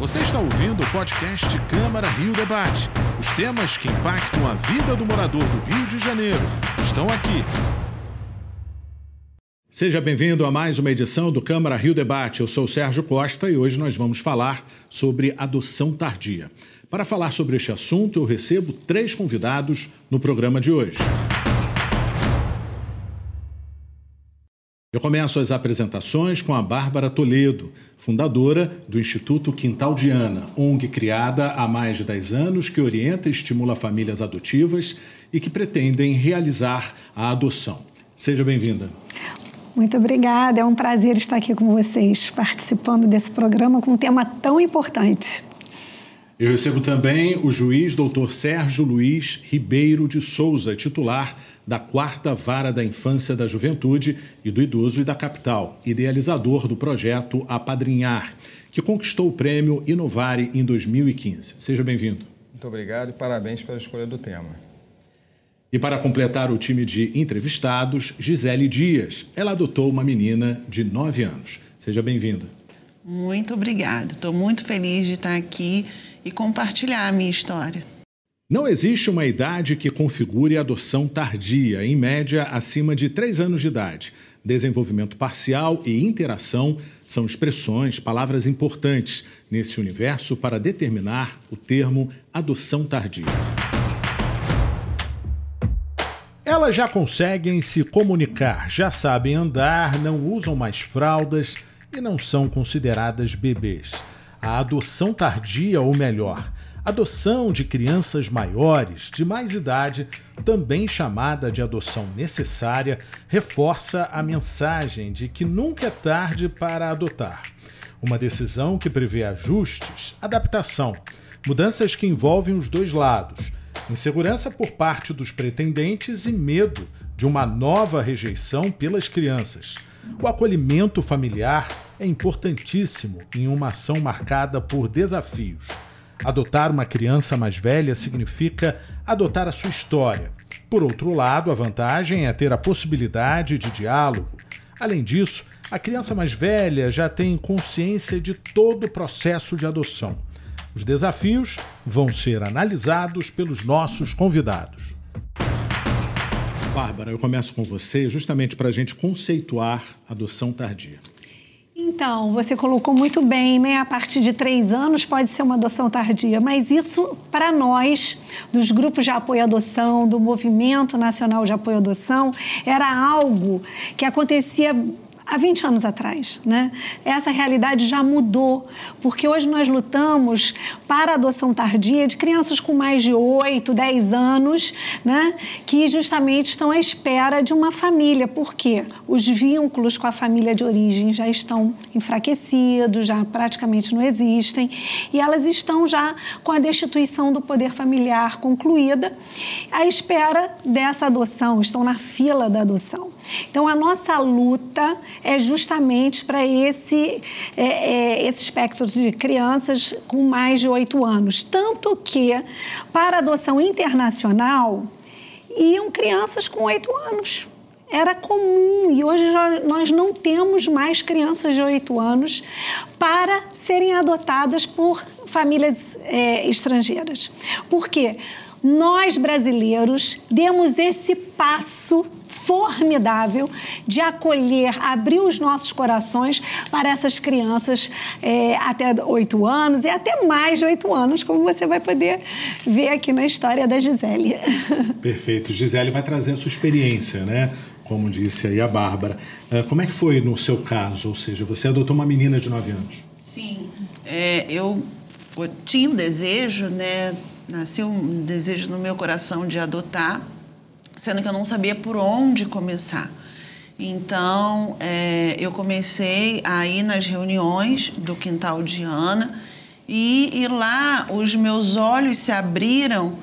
Você está ouvindo o podcast Câmara Rio Debate. Os temas que impactam a vida do morador do Rio de Janeiro estão aqui. Seja bem-vindo a mais uma edição do Câmara Rio Debate. Eu sou Sérgio Costa e hoje nós vamos falar sobre adoção tardia. Para falar sobre este assunto, eu recebo três convidados no programa de hoje. Eu começo as apresentações com a Bárbara Toledo, fundadora do Instituto Quintal de Ana, ONG criada há mais de 10 anos que orienta e estimula famílias adotivas e que pretendem realizar a adoção. Seja bem-vinda. Muito obrigada, é um prazer estar aqui com vocês, participando desse programa com um tema tão importante. Eu recebo também o juiz doutor Sérgio Luiz Ribeiro de Souza, titular da Quarta Vara da Infância, da Juventude e do Idoso e da Capital, idealizador do projeto Apadrinhar, que conquistou o prêmio Inovare em 2015. Seja bem-vindo. Muito obrigado e parabéns pela escolha do tema. E para completar o time de entrevistados, Gisele Dias. Ela adotou uma menina de 9 anos. Seja bem-vinda. Muito obrigada. Estou muito feliz de estar aqui e compartilhar a minha história. Não existe uma idade que configure adoção tardia, em média acima de 3 anos de idade. Desenvolvimento parcial e interação são expressões, palavras importantes nesse universo para determinar o termo adoção tardia. Elas já conseguem se comunicar, já sabem andar, não usam mais fraldas e não são consideradas bebês a adoção tardia, ou melhor, adoção de crianças maiores, de mais idade, também chamada de adoção necessária, reforça a mensagem de que nunca é tarde para adotar. Uma decisão que prevê ajustes, adaptação, mudanças que envolvem os dois lados, insegurança por parte dos pretendentes e medo de uma nova rejeição pelas crianças. O acolhimento familiar é importantíssimo em uma ação marcada por desafios. Adotar uma criança mais velha significa adotar a sua história. Por outro lado, a vantagem é ter a possibilidade de diálogo. Além disso, a criança mais velha já tem consciência de todo o processo de adoção. Os desafios vão ser analisados pelos nossos convidados. Bárbara, eu começo com você justamente para a gente conceituar adoção tardia. Então, você colocou muito bem, né? A partir de três anos pode ser uma adoção tardia, mas isso, para nós, dos grupos de apoio à adoção, do Movimento Nacional de Apoio à Adoção, era algo que acontecia há 20 anos atrás. Né? Essa realidade já mudou, porque hoje nós lutamos para a adoção tardia de crianças com mais de 8, 10 anos, né? que justamente estão à espera de uma família, porque os vínculos com a família de origem já estão enfraquecidos, já praticamente não existem, e elas estão já com a destituição do poder familiar concluída, à espera dessa adoção, estão na fila da adoção. Então, a nossa luta é justamente para esse, é, é, esse espectro de crianças com mais de oito anos. Tanto que, para adoção internacional, iam crianças com oito anos. Era comum e hoje nós não temos mais crianças de oito anos para serem adotadas por famílias é, estrangeiras. Por quê? Nós brasileiros demos esse passo formidável de acolher, abrir os nossos corações para essas crianças é, até oito anos e até mais de oito anos, como você vai poder ver aqui na história da Gisele. Perfeito. Gisele vai trazer a sua experiência, né? Como disse aí a Bárbara. É, como é que foi no seu caso? Ou seja, você adotou uma menina de nove anos. Sim. É, eu tinha um desejo, né? Nasceu um desejo no meu coração de adotar sendo que eu não sabia por onde começar. Então, é, eu comecei a ir nas reuniões do Quintal de Ana e, e lá os meus olhos se abriram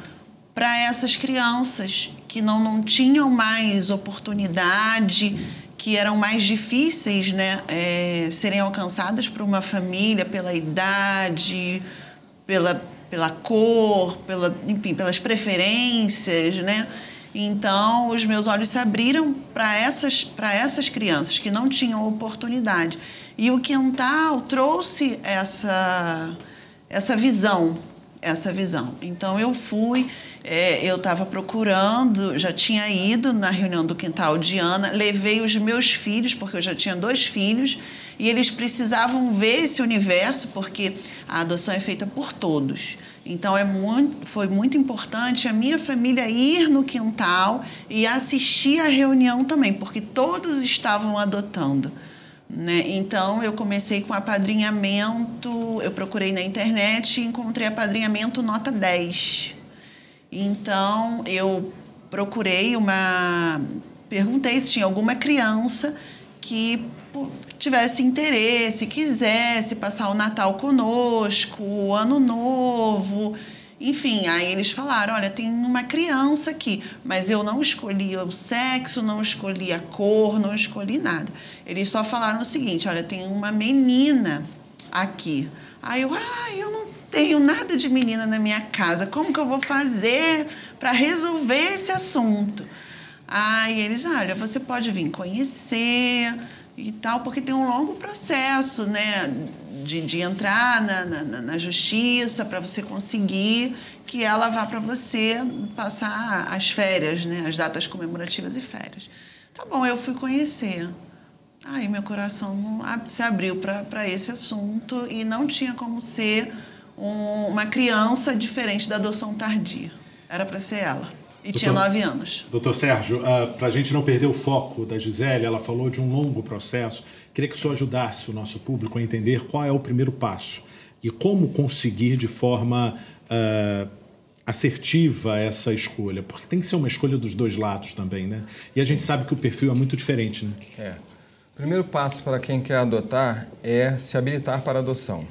para essas crianças que não, não tinham mais oportunidade, que eram mais difíceis né, é, serem alcançadas por uma família pela idade, pela, pela cor, pela, enfim, pelas preferências, né? Então, os meus olhos se abriram para essas, essas crianças que não tinham oportunidade. E o Quintal trouxe essa, essa visão, essa visão. Então eu fui, é, eu estava procurando, já tinha ido na reunião do quintal de Ana, levei os meus filhos, porque eu já tinha dois filhos, e eles precisavam ver esse universo, porque a adoção é feita por todos. Então é muito, foi muito importante a minha família ir no quintal e assistir a reunião também, porque todos estavam adotando. Né? Então eu comecei com apadrinhamento, eu procurei na internet e encontrei apadrinhamento nota 10. Então eu procurei uma. Perguntei se tinha alguma criança que tivesse interesse, quisesse passar o Natal conosco, o Ano Novo. Enfim, aí eles falaram: olha, tem uma criança aqui, mas eu não escolhi o sexo, não escolhi a cor, não escolhi nada. Eles só falaram o seguinte: olha, tem uma menina aqui. Aí eu, ah, eu não tenho nada de menina na minha casa, como que eu vou fazer para resolver esse assunto? Aí eles, olha, você pode vir conhecer e tal, porque tem um longo processo, né? De, de entrar na, na, na justiça para você conseguir que ela vá para você passar as férias, né? As datas comemorativas e férias. Tá bom, eu fui conhecer. Aí meu coração se abriu para esse assunto e não tinha como ser um, uma criança diferente da adoção tardia. Era para ser ela. E doutor, tinha nove anos. Doutor Sérgio, uh, ah, para a gente não perder o foco da Gisele, ela falou de um longo processo. Queria que o senhor ajudasse o nosso público a entender qual é o primeiro passo e como conseguir de forma uh, assertiva essa escolha, porque tem que ser uma escolha dos dois lados também, né? E a gente sabe que o perfil é muito diferente, né? É. O primeiro passo para quem quer adotar é se habilitar para a adoção.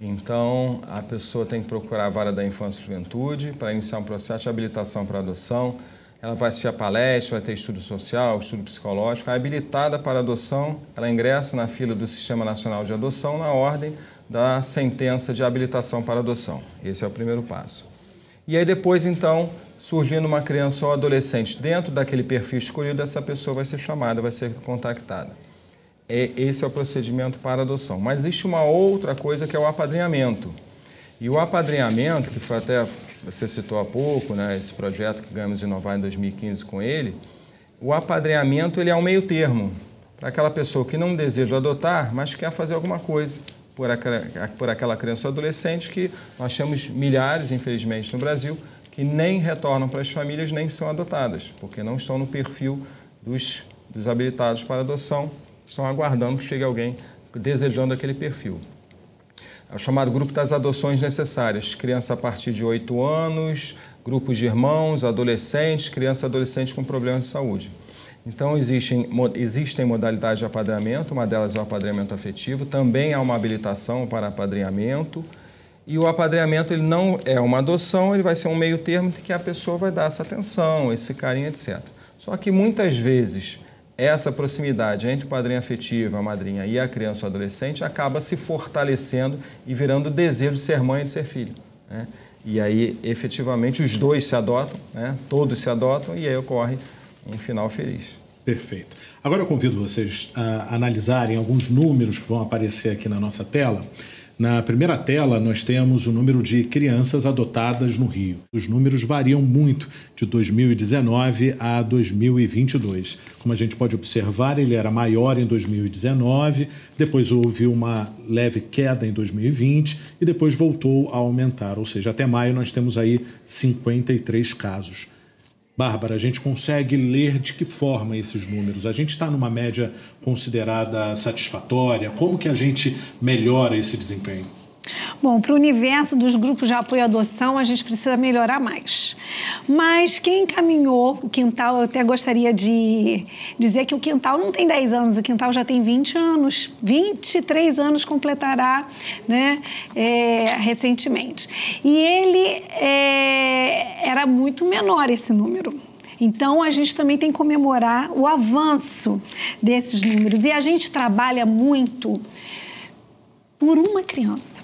Então, a pessoa tem que procurar a vara da infância e juventude para iniciar um processo de habilitação para adoção. Ela vai assistir a palestra, vai ter estudo social, estudo psicológico. A habilitada para adoção, ela ingressa na fila do Sistema Nacional de Adoção na ordem da sentença de habilitação para adoção. Esse é o primeiro passo. E aí depois, então, surgindo uma criança ou adolescente dentro daquele perfil escolhido, essa pessoa vai ser chamada, vai ser contactada. É, esse é o procedimento para adoção. Mas existe uma outra coisa que é o apadrinhamento. E o apadrinhamento, que foi até você citou há pouco, né, esse projeto que ganhamos inovar em 2015 com ele, o apadrinhamento ele é um meio termo para aquela pessoa que não deseja adotar, mas quer fazer alguma coisa por aquela, por aquela criança ou adolescente que nós temos milhares, infelizmente, no Brasil, que nem retornam para as famílias nem são adotadas, porque não estão no perfil dos desabilitados para adoção estão aguardando que chegue alguém desejando aquele perfil. É o chamado grupo das adoções necessárias, criança a partir de 8 anos, grupos de irmãos, adolescentes, criança e adolescente com problemas de saúde. Então, existem, existem modalidades de apadrinhamento, uma delas é o apadrinhamento afetivo, também há uma habilitação para apadrinhamento, e o apadrinhamento ele não é uma adoção, ele vai ser um meio termo que a pessoa vai dar essa atenção, esse carinho, etc. Só que muitas vezes essa proximidade entre o padrinho afetivo, a madrinha e a criança ou adolescente acaba se fortalecendo e virando o desejo de ser mãe e de ser filho. Né? E aí, efetivamente, os dois se adotam, né? todos se adotam e aí ocorre um final feliz. Perfeito. Agora eu convido vocês a analisarem alguns números que vão aparecer aqui na nossa tela na primeira tela, nós temos o número de crianças adotadas no Rio. Os números variam muito de 2019 a 2022. Como a gente pode observar, ele era maior em 2019, depois houve uma leve queda em 2020 e depois voltou a aumentar. Ou seja, até maio nós temos aí 53 casos. Bárbara, a gente consegue ler de que forma esses números? A gente está numa média considerada satisfatória? Como que a gente melhora esse desempenho? Bom, para o universo dos grupos de apoio à adoção, a gente precisa melhorar mais. Mas quem encaminhou o Quintal, eu até gostaria de dizer que o Quintal não tem 10 anos, o Quintal já tem 20 anos. 23 anos completará né, é, recentemente. E ele é, era muito menor esse número. Então, a gente também tem que comemorar o avanço desses números. E a gente trabalha muito por uma criança.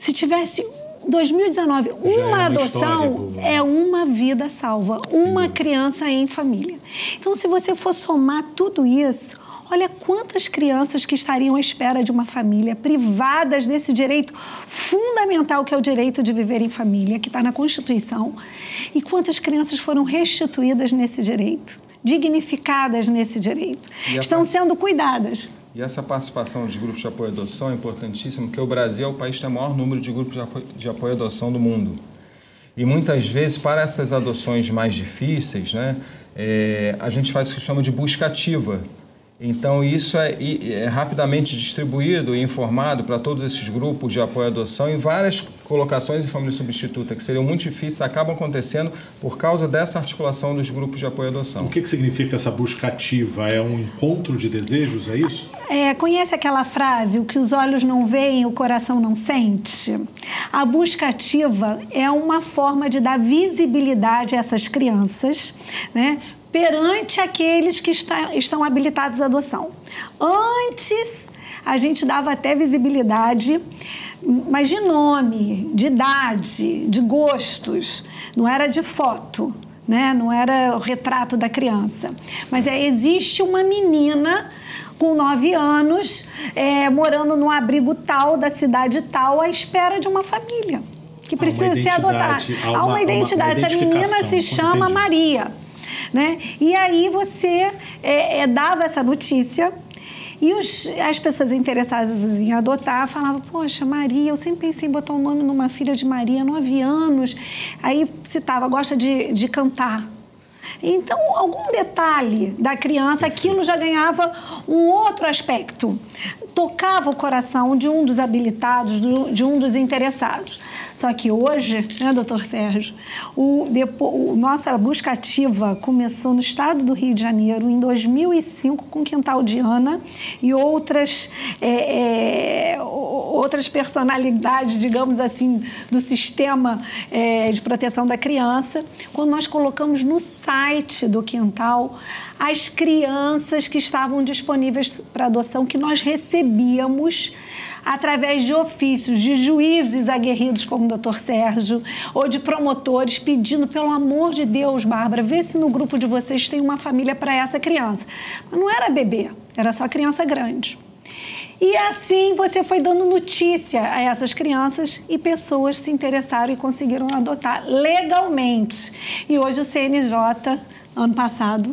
Se tivesse 2019, uma, é uma adoção é uma vida salva, uma Sim. criança em família. Então, se você for somar tudo isso, olha quantas crianças que estariam à espera de uma família, privadas desse direito fundamental fundamental que é o direito de viver em família, que está na Constituição, e quantas crianças foram restituídas nesse direito, dignificadas nesse direito, estão sendo cuidadas. E essa participação dos grupos de apoio à adoção é importantíssima, porque o Brasil é o país que tem o maior número de grupos de apoio, de apoio à adoção do mundo. E muitas vezes, para essas adoções mais difíceis, né, é, a gente faz o que chama de busca ativa. Então, isso é, é, rapidamente distribuído e informado para todos esses grupos de apoio à adoção e várias colocações em família substituta que seriam muito difíceis acabam acontecendo por causa dessa articulação dos grupos de apoio à adoção. O que, que significa essa busca ativa? É um encontro de desejos, é isso? É, conhece aquela frase, o que os olhos não veem, o coração não sente? A busca ativa é uma forma de dar visibilidade a essas crianças, né? Perante aqueles que está, estão habilitados à adoção. Antes, a gente dava até visibilidade, mas de nome, de idade, de gostos, não era de foto. Né? Não era o retrato da criança. Mas é, existe uma menina com nove anos, é, morando num abrigo tal, da cidade tal, à espera de uma família que precisa ser adotada. Há uma, há uma identidade. Uma Essa menina se chama. Maria né? E aí você é, é, dava essa notícia e os, as pessoas interessadas em adotar falavam, poxa, Maria, eu sempre pensei em botar o um nome numa filha de Maria, nove anos. Aí citava, gosta de, de cantar. Então, algum detalhe da criança, aquilo já ganhava um outro aspecto tocava o coração de um dos habilitados, de um dos interessados. Só que hoje, né, doutor Sérgio, o, o, nossa busca ativa começou no estado do Rio de Janeiro em 2005 com Quintal de Ana e outras, é, é, outras personalidades, digamos assim, do sistema é, de proteção da criança, quando nós colocamos no site do Quintal as crianças que estavam disponíveis para adoção, que nós recebíamos através de ofícios de juízes aguerridos como o doutor Sérgio ou de promotores pedindo, pelo amor de Deus, Bárbara, vê se no grupo de vocês tem uma família para essa criança. Mas não era bebê, era só criança grande. E assim você foi dando notícia a essas crianças e pessoas se interessaram e conseguiram adotar legalmente. E hoje o CNJ, ano passado,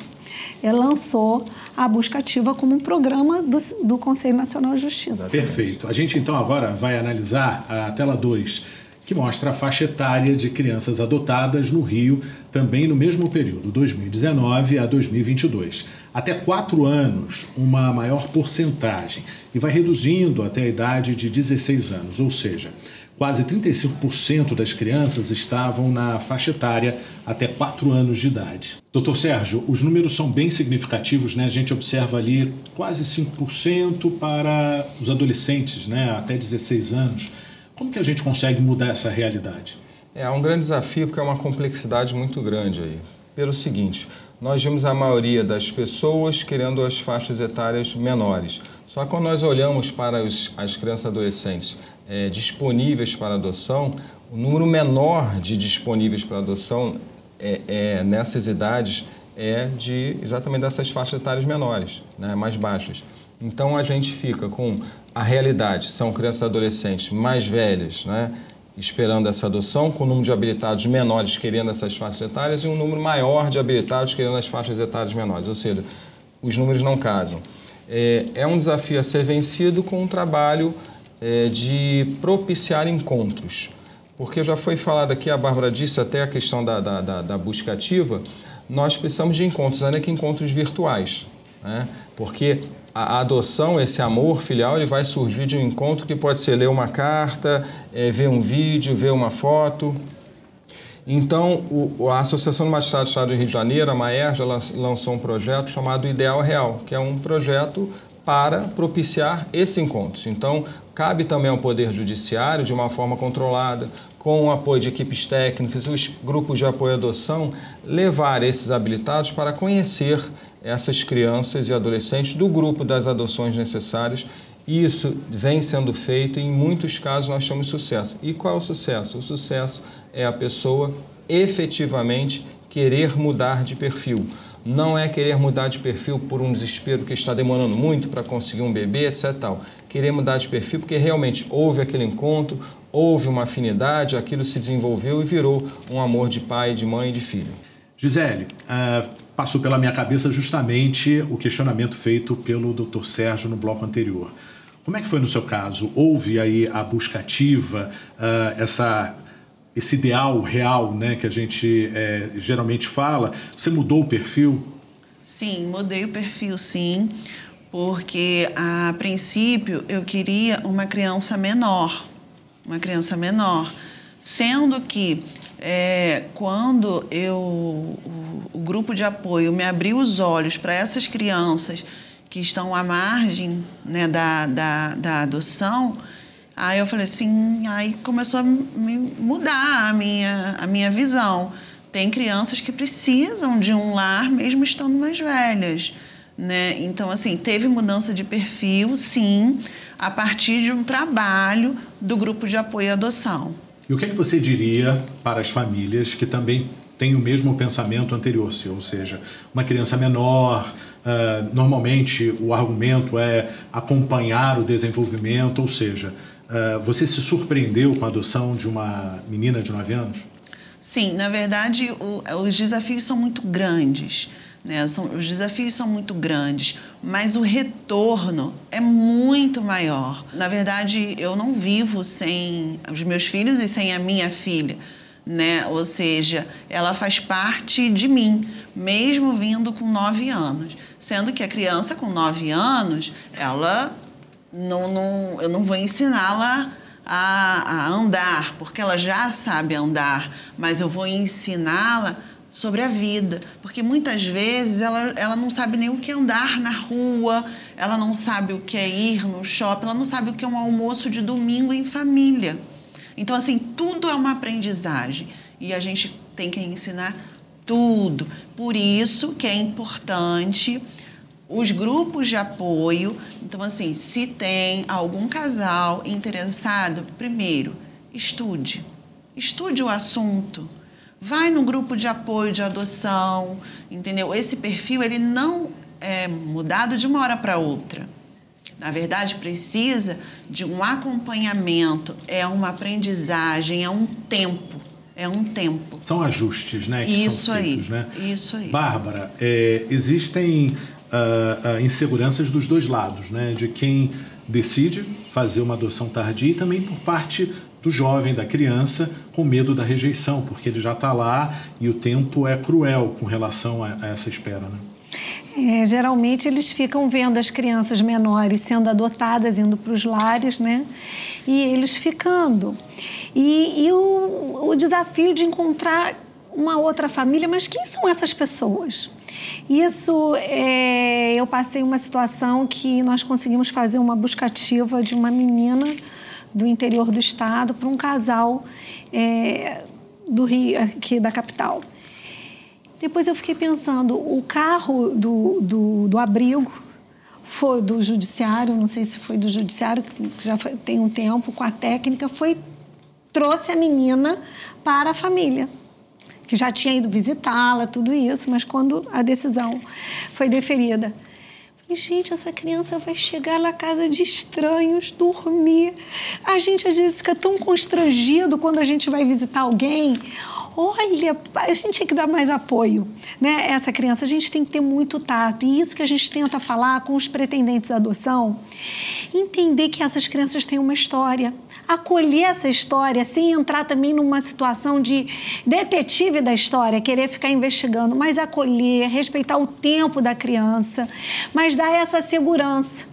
é, lançou a busca ativa como um programa do, do Conselho Nacional de Justiça. Perfeito. A gente então agora vai analisar a tela 2, que mostra a faixa etária de crianças adotadas no Rio, também no mesmo período, 2019 a 2022. Até 4 anos, uma maior porcentagem, e vai reduzindo até a idade de 16 anos, ou seja, Quase 35% das crianças estavam na faixa etária até 4 anos de idade. Doutor Sérgio, os números são bem significativos, né? A gente observa ali quase 5% para os adolescentes, né? Até 16 anos. Como que a gente consegue mudar essa realidade? É um grande desafio porque é uma complexidade muito grande aí. Pelo seguinte, nós vimos a maioria das pessoas querendo as faixas etárias menores. Só que quando nós olhamos para os, as crianças e adolescentes é, disponíveis para adoção, o número menor de disponíveis para adoção é, é, nessas idades é de exatamente dessas faixas etárias menores, né, mais baixas. Então a gente fica com a realidade, são crianças e adolescentes mais velhas, né, esperando essa adoção, com o número de habilitados menores querendo essas faixas etárias e um número maior de habilitados querendo as faixas etárias menores, ou seja, os números não casam. É, é um desafio a ser vencido com um trabalho é, de propiciar encontros. Porque já foi falado aqui, a Bárbara disse até a questão da, da, da, da busca ativa, nós precisamos de encontros, ainda que encontros virtuais. Né? Porque a, adoção, esse amor filial, ele vai surgir de um encontro que pode ser ler uma carta, é, ver um vídeo, ver uma foto. Então, o, a Associação do Magistrado do Estado do Rio de Janeiro, a Maerja, lançou um projeto chamado Ideal Real, que é um projeto para propiciar esse encontro. Então, cabe também ao Poder Judiciário, de uma forma controlada, com o apoio de equipes técnicas, os grupos de apoio à adoção, levar esses habilitados para conhecer essas crianças e adolescentes do grupo das adoções necessárias. Isso vem sendo feito e em muitos casos nós temos sucesso. E qual é o sucesso? O sucesso é a pessoa efetivamente querer mudar de perfil não é querer mudar de perfil por um desespero que está demorando muito para conseguir um bebê, etc. Tal. Querer mudar de perfil porque realmente houve aquele encontro, houve uma afinidade, aquilo se desenvolveu e virou um amor de pai, de mãe e de filho. Gisele, uh, passou pela minha cabeça justamente o questionamento feito pelo Dr. Sérgio no bloco anterior. Como é que foi no seu caso? Houve aí a busca ativa, uh, essa, esse ideal real né, que a gente é, geralmente fala? Você mudou o perfil? Sim, mudei o perfil, sim, porque a princípio eu queria uma criança menor, uma criança menor, sendo que é, quando eu, o, o, grupo de apoio me abriu os olhos para essas crianças que estão à margem né, da, da, da adoção, aí eu falei assim, aí começou a me mudar a minha, a minha visão. Tem crianças que precisam de um lar mesmo estando mais velhas. Né? Então, assim, teve mudança de perfil, sim, a partir de um trabalho do grupo de apoio à adoção. E o que é que você diria para as famílias que também têm o mesmo pensamento anterior, ou seja, uma criança menor, uh, normalmente o argumento é acompanhar o desenvolvimento, ou seja, uh, você se surpreendeu com a adoção de uma menina de 9 anos? Sim, na verdade, o, os desafios são muito grandes. Né? São, os desafios são muito grandes, mas o retorno é muito maior. Na verdade, eu não vivo sem os meus filhos e sem a minha filha. Né? Ou seja, ela faz parte de mim, mesmo vindo com nove anos. Sendo que a criança com nove anos, ela não, não, eu não vou ensiná-la a, a andar, porque ela já sabe andar, mas eu vou ensiná-la sobre a vida, porque muitas vezes ela, ela não sabe nem o que é andar na rua, ela não sabe o que é ir no shopping, ela não sabe o que é um almoço de domingo em família. Então, assim, tudo é uma aprendizagem e a gente tem que ensinar tudo. Por isso que é importante os grupos de apoio. Então, assim, se tem algum casal interessado, primeiro, estude. Estude o assunto Vai no grupo de apoio de adoção, entendeu? Esse perfil ele não é mudado de uma hora para outra. Na verdade, precisa de um acompanhamento, é uma aprendizagem, é um tempo. É um tempo. São ajustes, né? isso feitos, aí. Né? Isso aí. Bárbara, é, existem uh, uh, inseguranças dos dois lados, né? De quem decide fazer uma adoção tardia e também por parte do jovem, da criança, com medo da rejeição, porque ele já está lá e o tempo é cruel com relação a, a essa espera. Né? É, geralmente eles ficam vendo as crianças menores sendo adotadas, indo para os lares, né? E eles ficando. E, e o, o desafio de encontrar uma outra família, mas quem são essas pessoas? Isso, é, eu passei uma situação que nós conseguimos fazer uma buscativa de uma menina do interior do estado para um casal é, do Rio, aqui da capital. Depois eu fiquei pensando, o carro do, do, do abrigo foi do judiciário, não sei se foi do judiciário, que já foi, tem um tempo, com a técnica, foi trouxe a menina para a família, que já tinha ido visitá-la, tudo isso, mas quando a decisão foi deferida, e, gente, essa criança vai chegar na casa de estranhos, dormir. A gente às vezes fica tão constrangido quando a gente vai visitar alguém. Olha, a gente tem que dar mais apoio, né? Essa criança, a gente tem que ter muito tato. E isso que a gente tenta falar com os pretendentes à adoção, entender que essas crianças têm uma história acolher essa história sem entrar também numa situação de detetive da história, querer ficar investigando, mas acolher, respeitar o tempo da criança, mas dar essa segurança.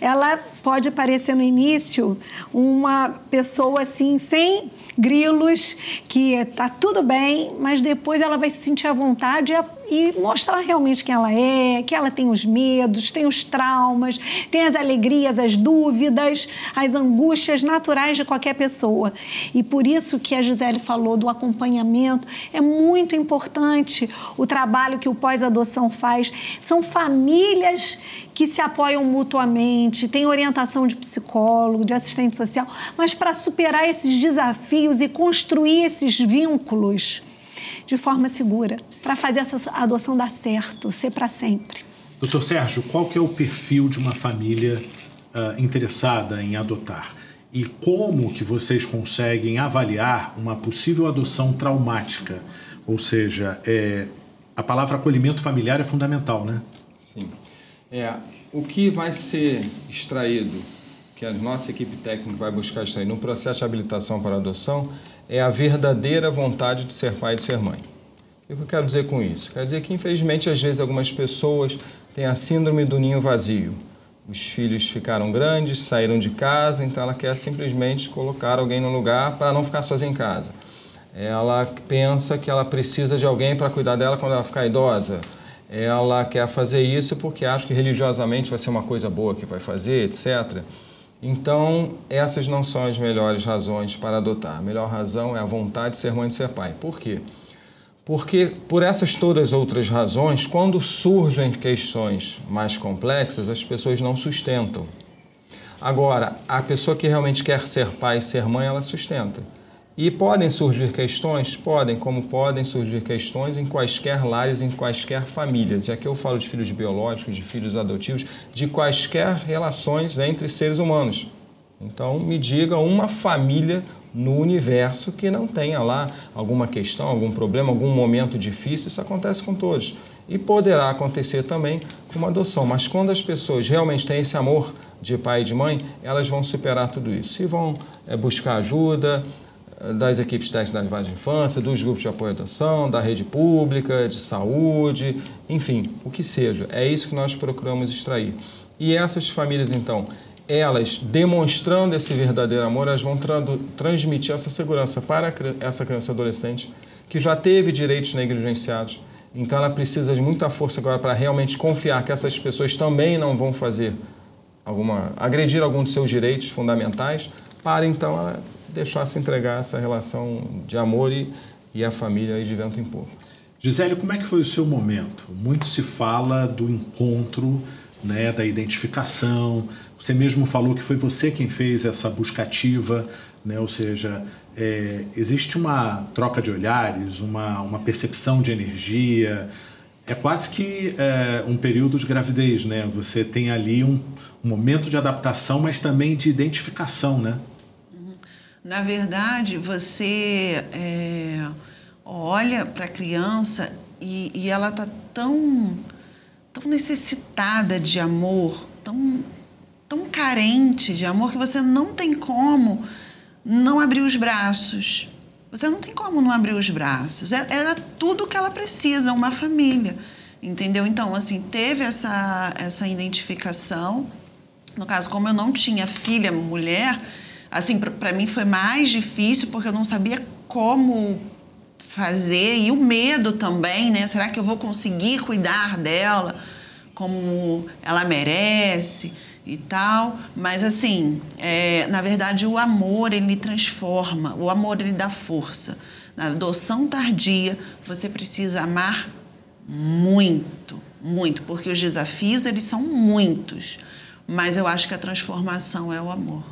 Ela pode parecer no início uma pessoa assim sem grilos, que está tudo bem, mas depois ela vai se sentir à vontade e mostrar realmente quem ela é, que ela tem os medos, tem os traumas, tem as alegrias, as dúvidas, as angústias naturais de qualquer pessoa. E por isso que a Gisele falou do acompanhamento, é muito importante o trabalho que o pós-adoção faz. São famílias que se apoiam mutuamente, tem orientação de psicólogo, de assistente social, mas para superar esses desafios e construir esses vínculos de forma segura, para fazer essa adoção dar certo, ser para sempre. Doutor Sérgio, qual que é o perfil de uma família uh, interessada em adotar? e como que vocês conseguem avaliar uma possível adoção traumática? Ou seja, é, a palavra acolhimento familiar é fundamental, né? Sim. É, o que vai ser extraído, que a nossa equipe técnica vai buscar extrair no processo de habilitação para adoção, é a verdadeira vontade de ser pai e de ser mãe. O que eu quero dizer com isso? Quer dizer que, infelizmente, às vezes algumas pessoas têm a síndrome do ninho vazio os filhos ficaram grandes, saíram de casa, então ela quer simplesmente colocar alguém no lugar para não ficar sozinha em casa. Ela pensa que ela precisa de alguém para cuidar dela quando ela ficar idosa. Ela quer fazer isso porque acha que religiosamente vai ser uma coisa boa que vai fazer, etc. Então, essas não são as melhores razões para adotar. A melhor razão é a vontade de ser mãe e de ser pai. Por quê? Porque, por essas todas outras razões, quando surgem questões mais complexas, as pessoas não sustentam. Agora, a pessoa que realmente quer ser pai e ser mãe, ela sustenta. E podem surgir questões? Podem, como podem surgir questões em quaisquer lares, em quaisquer famílias. E aqui eu falo de filhos biológicos, de filhos adotivos, de quaisquer relações entre seres humanos. Então, me diga uma família no universo que não tenha lá alguma questão, algum problema, algum momento difícil. Isso acontece com todos. E poderá acontecer também com uma adoção. Mas quando as pessoas realmente têm esse amor de pai e de mãe, elas vão superar tudo isso. E vão é, buscar ajuda das equipes técnicas da de infância, dos grupos de apoio à adoção, da rede pública, de saúde, enfim, o que seja. É isso que nós procuramos extrair. E essas famílias, então, elas, demonstrando esse verdadeiro amor, elas vão tra transmitir essa segurança para essa criança adolescente que já teve direitos negligenciados. Então, ela precisa de muita força agora para realmente confiar que essas pessoas também não vão fazer alguma agredir algum de seus direitos fundamentais, para então ela deixar se entregar essa relação de amor e, e a família aí de vento em pouco. Gisele, como é que foi o seu momento? Muito se fala do encontro, né, da identificação, você mesmo falou que foi você quem fez essa busca ativa, né? ou seja, é, existe uma troca de olhares, uma, uma percepção de energia. É quase que é, um período de gravidez, né? Você tem ali um, um momento de adaptação, mas também de identificação, né? Na verdade, você é, olha para a criança e, e ela está tão, tão necessitada de amor, tão tão carente de amor que você não tem como não abrir os braços. Você não tem como não abrir os braços. É, era tudo que ela precisa, uma família. Entendeu? Então, assim, teve essa, essa identificação. No caso, como eu não tinha filha mulher, assim, para mim foi mais difícil porque eu não sabia como fazer e o medo também, né? Será que eu vou conseguir cuidar dela como ela merece? e tal, mas assim, é, na verdade o amor ele transforma, o amor ele dá força. Na adoção tardia você precisa amar muito, muito, porque os desafios eles são muitos, mas eu acho que a transformação é o amor.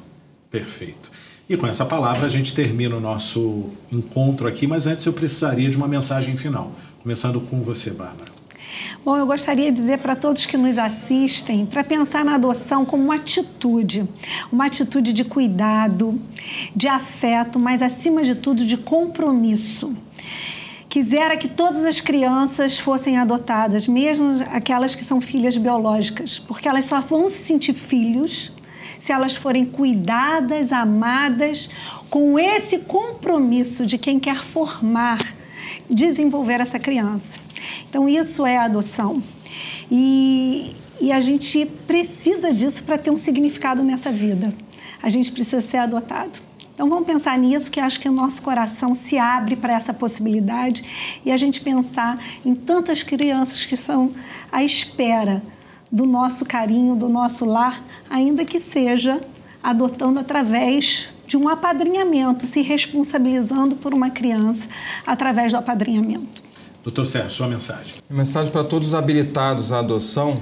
Perfeito. E com essa palavra a gente termina o nosso encontro aqui, mas antes eu precisaria de uma mensagem final, começando com você, Bárbara. Bom, eu gostaria de dizer para todos que nos assistem para pensar na adoção como uma atitude, uma atitude de cuidado, de afeto, mas acima de tudo de compromisso. Quisera que todas as crianças fossem adotadas, mesmo aquelas que são filhas biológicas, porque elas só vão se sentir filhos se elas forem cuidadas, amadas, com esse compromisso de quem quer formar, desenvolver essa criança. Então, isso é adoção. E, e a gente precisa disso para ter um significado nessa vida. A gente precisa ser adotado. Então vamos pensar nisso, que acho que o nosso coração se abre para essa possibilidade e a gente pensar em tantas crianças que são à espera do nosso carinho, do nosso lar, ainda que seja adotando através de um apadrinhamento, se responsabilizando por uma criança através do apadrinhamento. Doutor Sérgio, sua mensagem. Mensagem para todos habilitados à adoção,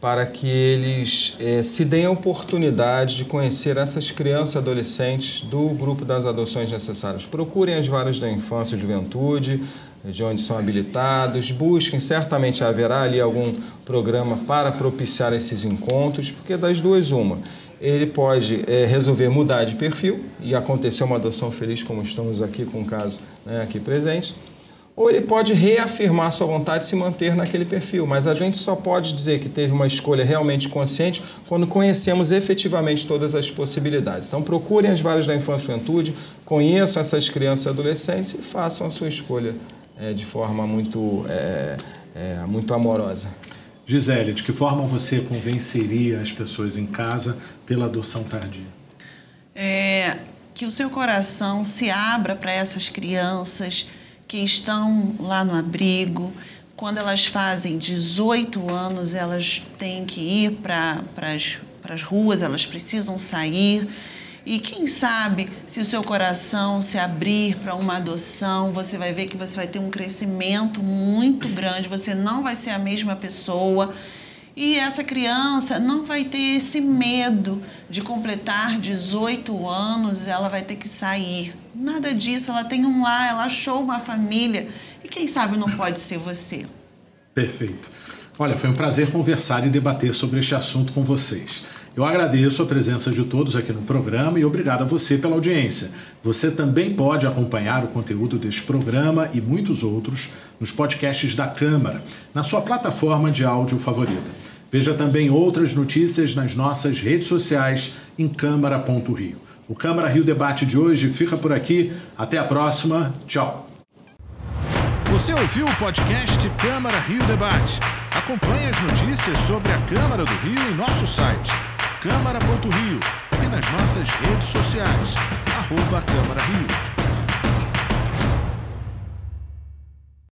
para que eles eh, se deem a oportunidade de conhecer essas crianças e adolescentes do grupo das adoções necessárias. Procurem as varas da infância e juventude, de onde são habilitados, busquem, certamente haverá ali algum programa para propiciar esses encontros, porque das duas uma ele pode é, resolver mudar de perfil e acontecer uma adoção feliz, como estamos aqui com o caso né, aqui presente, ou ele pode reafirmar sua vontade de se manter naquele perfil. Mas a gente só pode dizer que teve uma escolha realmente consciente quando conhecemos efetivamente todas as possibilidades. Então procurem as varas da infância e juventude, conheçam essas crianças e adolescentes e façam a sua escolha é, de forma muito, é, é, muito amorosa. Gisele, de que forma você convenceria as pessoas em casa pela adoção tardia? É, que o seu coração se abra para essas crianças que estão lá no abrigo. Quando elas fazem 18 anos, elas têm que ir para as ruas, elas precisam sair. E quem sabe, se o seu coração se abrir para uma adoção, você vai ver que você vai ter um crescimento muito grande, você não vai ser a mesma pessoa. E essa criança não vai ter esse medo de completar 18 anos, ela vai ter que sair. Nada disso, ela tem um lar, ela achou uma família. E quem sabe não pode ser você. Perfeito. Olha, foi um prazer conversar e debater sobre este assunto com vocês. Eu agradeço a presença de todos aqui no programa e obrigado a você pela audiência. Você também pode acompanhar o conteúdo deste programa e muitos outros nos podcasts da Câmara, na sua plataforma de áudio favorita. Veja também outras notícias nas nossas redes sociais em Câmara.rio. O Câmara Rio Debate de hoje fica por aqui. Até a próxima. Tchau. Você ouviu o podcast Câmara Rio Debate? Acompanhe as notícias sobre a Câmara do Rio em nosso site câmara.rio e nas nossas redes sociais, arroba Câmara Rio.